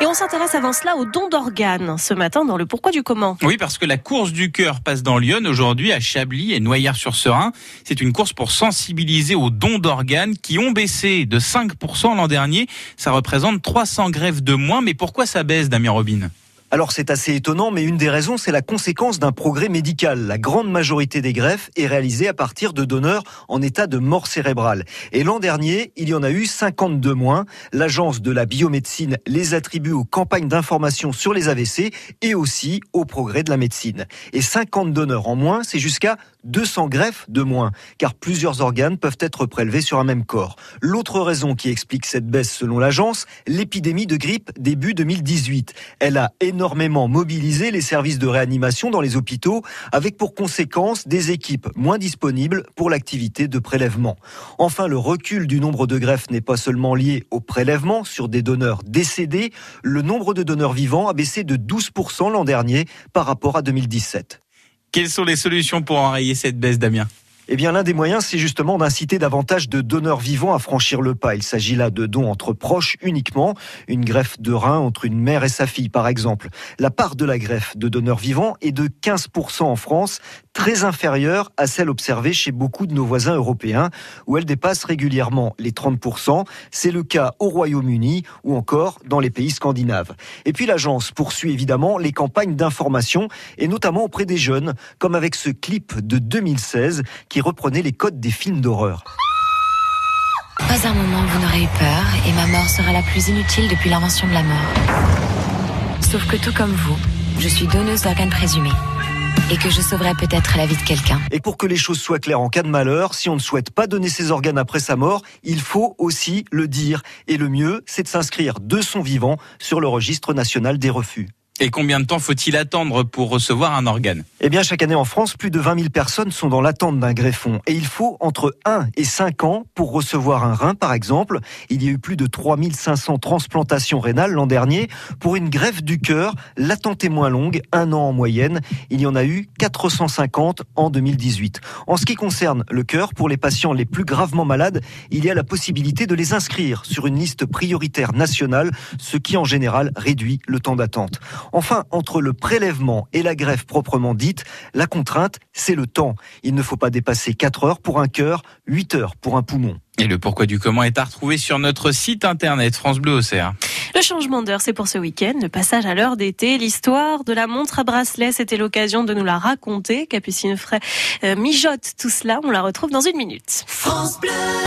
Et on s'intéresse avant cela au don d'organes ce matin dans le pourquoi du comment. Oui, parce que la course du cœur passe dans Lyon aujourd'hui à Chablis et Noyères-sur-Serein. C'est une course pour sensibiliser aux dons d'organes qui ont baissé de 5% l'an dernier. Ça représente 300 greffes de moins. Mais pourquoi ça baisse, Damien Robin? Alors c'est assez étonnant, mais une des raisons, c'est la conséquence d'un progrès médical. La grande majorité des greffes est réalisée à partir de donneurs en état de mort cérébrale. Et l'an dernier, il y en a eu 52 moins. L'agence de la biomédecine les attribue aux campagnes d'information sur les AVC et aussi au progrès de la médecine. Et 50 donneurs en moins, c'est jusqu'à 200 greffes de moins, car plusieurs organes peuvent être prélevés sur un même corps. L'autre raison qui explique cette baisse selon l'agence, l'épidémie de grippe début 2018. Elle a énormément mobilisé les services de réanimation dans les hôpitaux, avec pour conséquence des équipes moins disponibles pour l'activité de prélèvement. Enfin, le recul du nombre de greffes n'est pas seulement lié au prélèvement sur des donneurs décédés, le nombre de donneurs vivants a baissé de 12% l'an dernier par rapport à 2017. Quelles sont les solutions pour enrayer cette baisse, Damien? Eh bien, l'un des moyens, c'est justement d'inciter davantage de donneurs vivants à franchir le pas. Il s'agit là de dons entre proches uniquement, une greffe de rein entre une mère et sa fille, par exemple. La part de la greffe de donneurs vivants est de 15% en France, très inférieure à celle observée chez beaucoup de nos voisins européens, où elle dépasse régulièrement les 30%. C'est le cas au Royaume-Uni ou encore dans les pays scandinaves. Et puis l'agence poursuit évidemment les campagnes d'information, et notamment auprès des jeunes, comme avec ce clip de 2016 qui reprenait les codes des films d'horreur. Pas un moment vous n'aurez eu peur et ma mort sera la plus inutile depuis l'invention de la mort. Sauf que tout comme vous, je suis donneuse d'organes présumés et que je sauverai peut-être la vie de quelqu'un. Et pour que les choses soient claires en cas de malheur, si on ne souhaite pas donner ses organes après sa mort, il faut aussi le dire. Et le mieux, c'est de s'inscrire de son vivant sur le registre national des refus. Et combien de temps faut-il attendre pour recevoir un organe? Eh bien, chaque année en France, plus de 20 000 personnes sont dans l'attente d'un greffon. Et il faut entre 1 et 5 ans pour recevoir un rein, par exemple. Il y a eu plus de 3 500 transplantations rénales l'an dernier. Pour une greffe du cœur, l'attente est moins longue, un an en moyenne. Il y en a eu 450 en 2018. En ce qui concerne le cœur, pour les patients les plus gravement malades, il y a la possibilité de les inscrire sur une liste prioritaire nationale, ce qui en général réduit le temps d'attente. Enfin, entre le prélèvement et la greffe proprement dite, la contrainte, c'est le temps. Il ne faut pas dépasser 4 heures pour un cœur, 8 heures pour un poumon. Et le pourquoi du comment est à retrouver sur notre site internet France Bleu Océan. Le changement d'heure, c'est pour ce week-end. Le passage à l'heure d'été, l'histoire de la montre à bracelet, c'était l'occasion de nous la raconter. Capucine Fray euh, mijote tout cela. On la retrouve dans une minute. France Bleu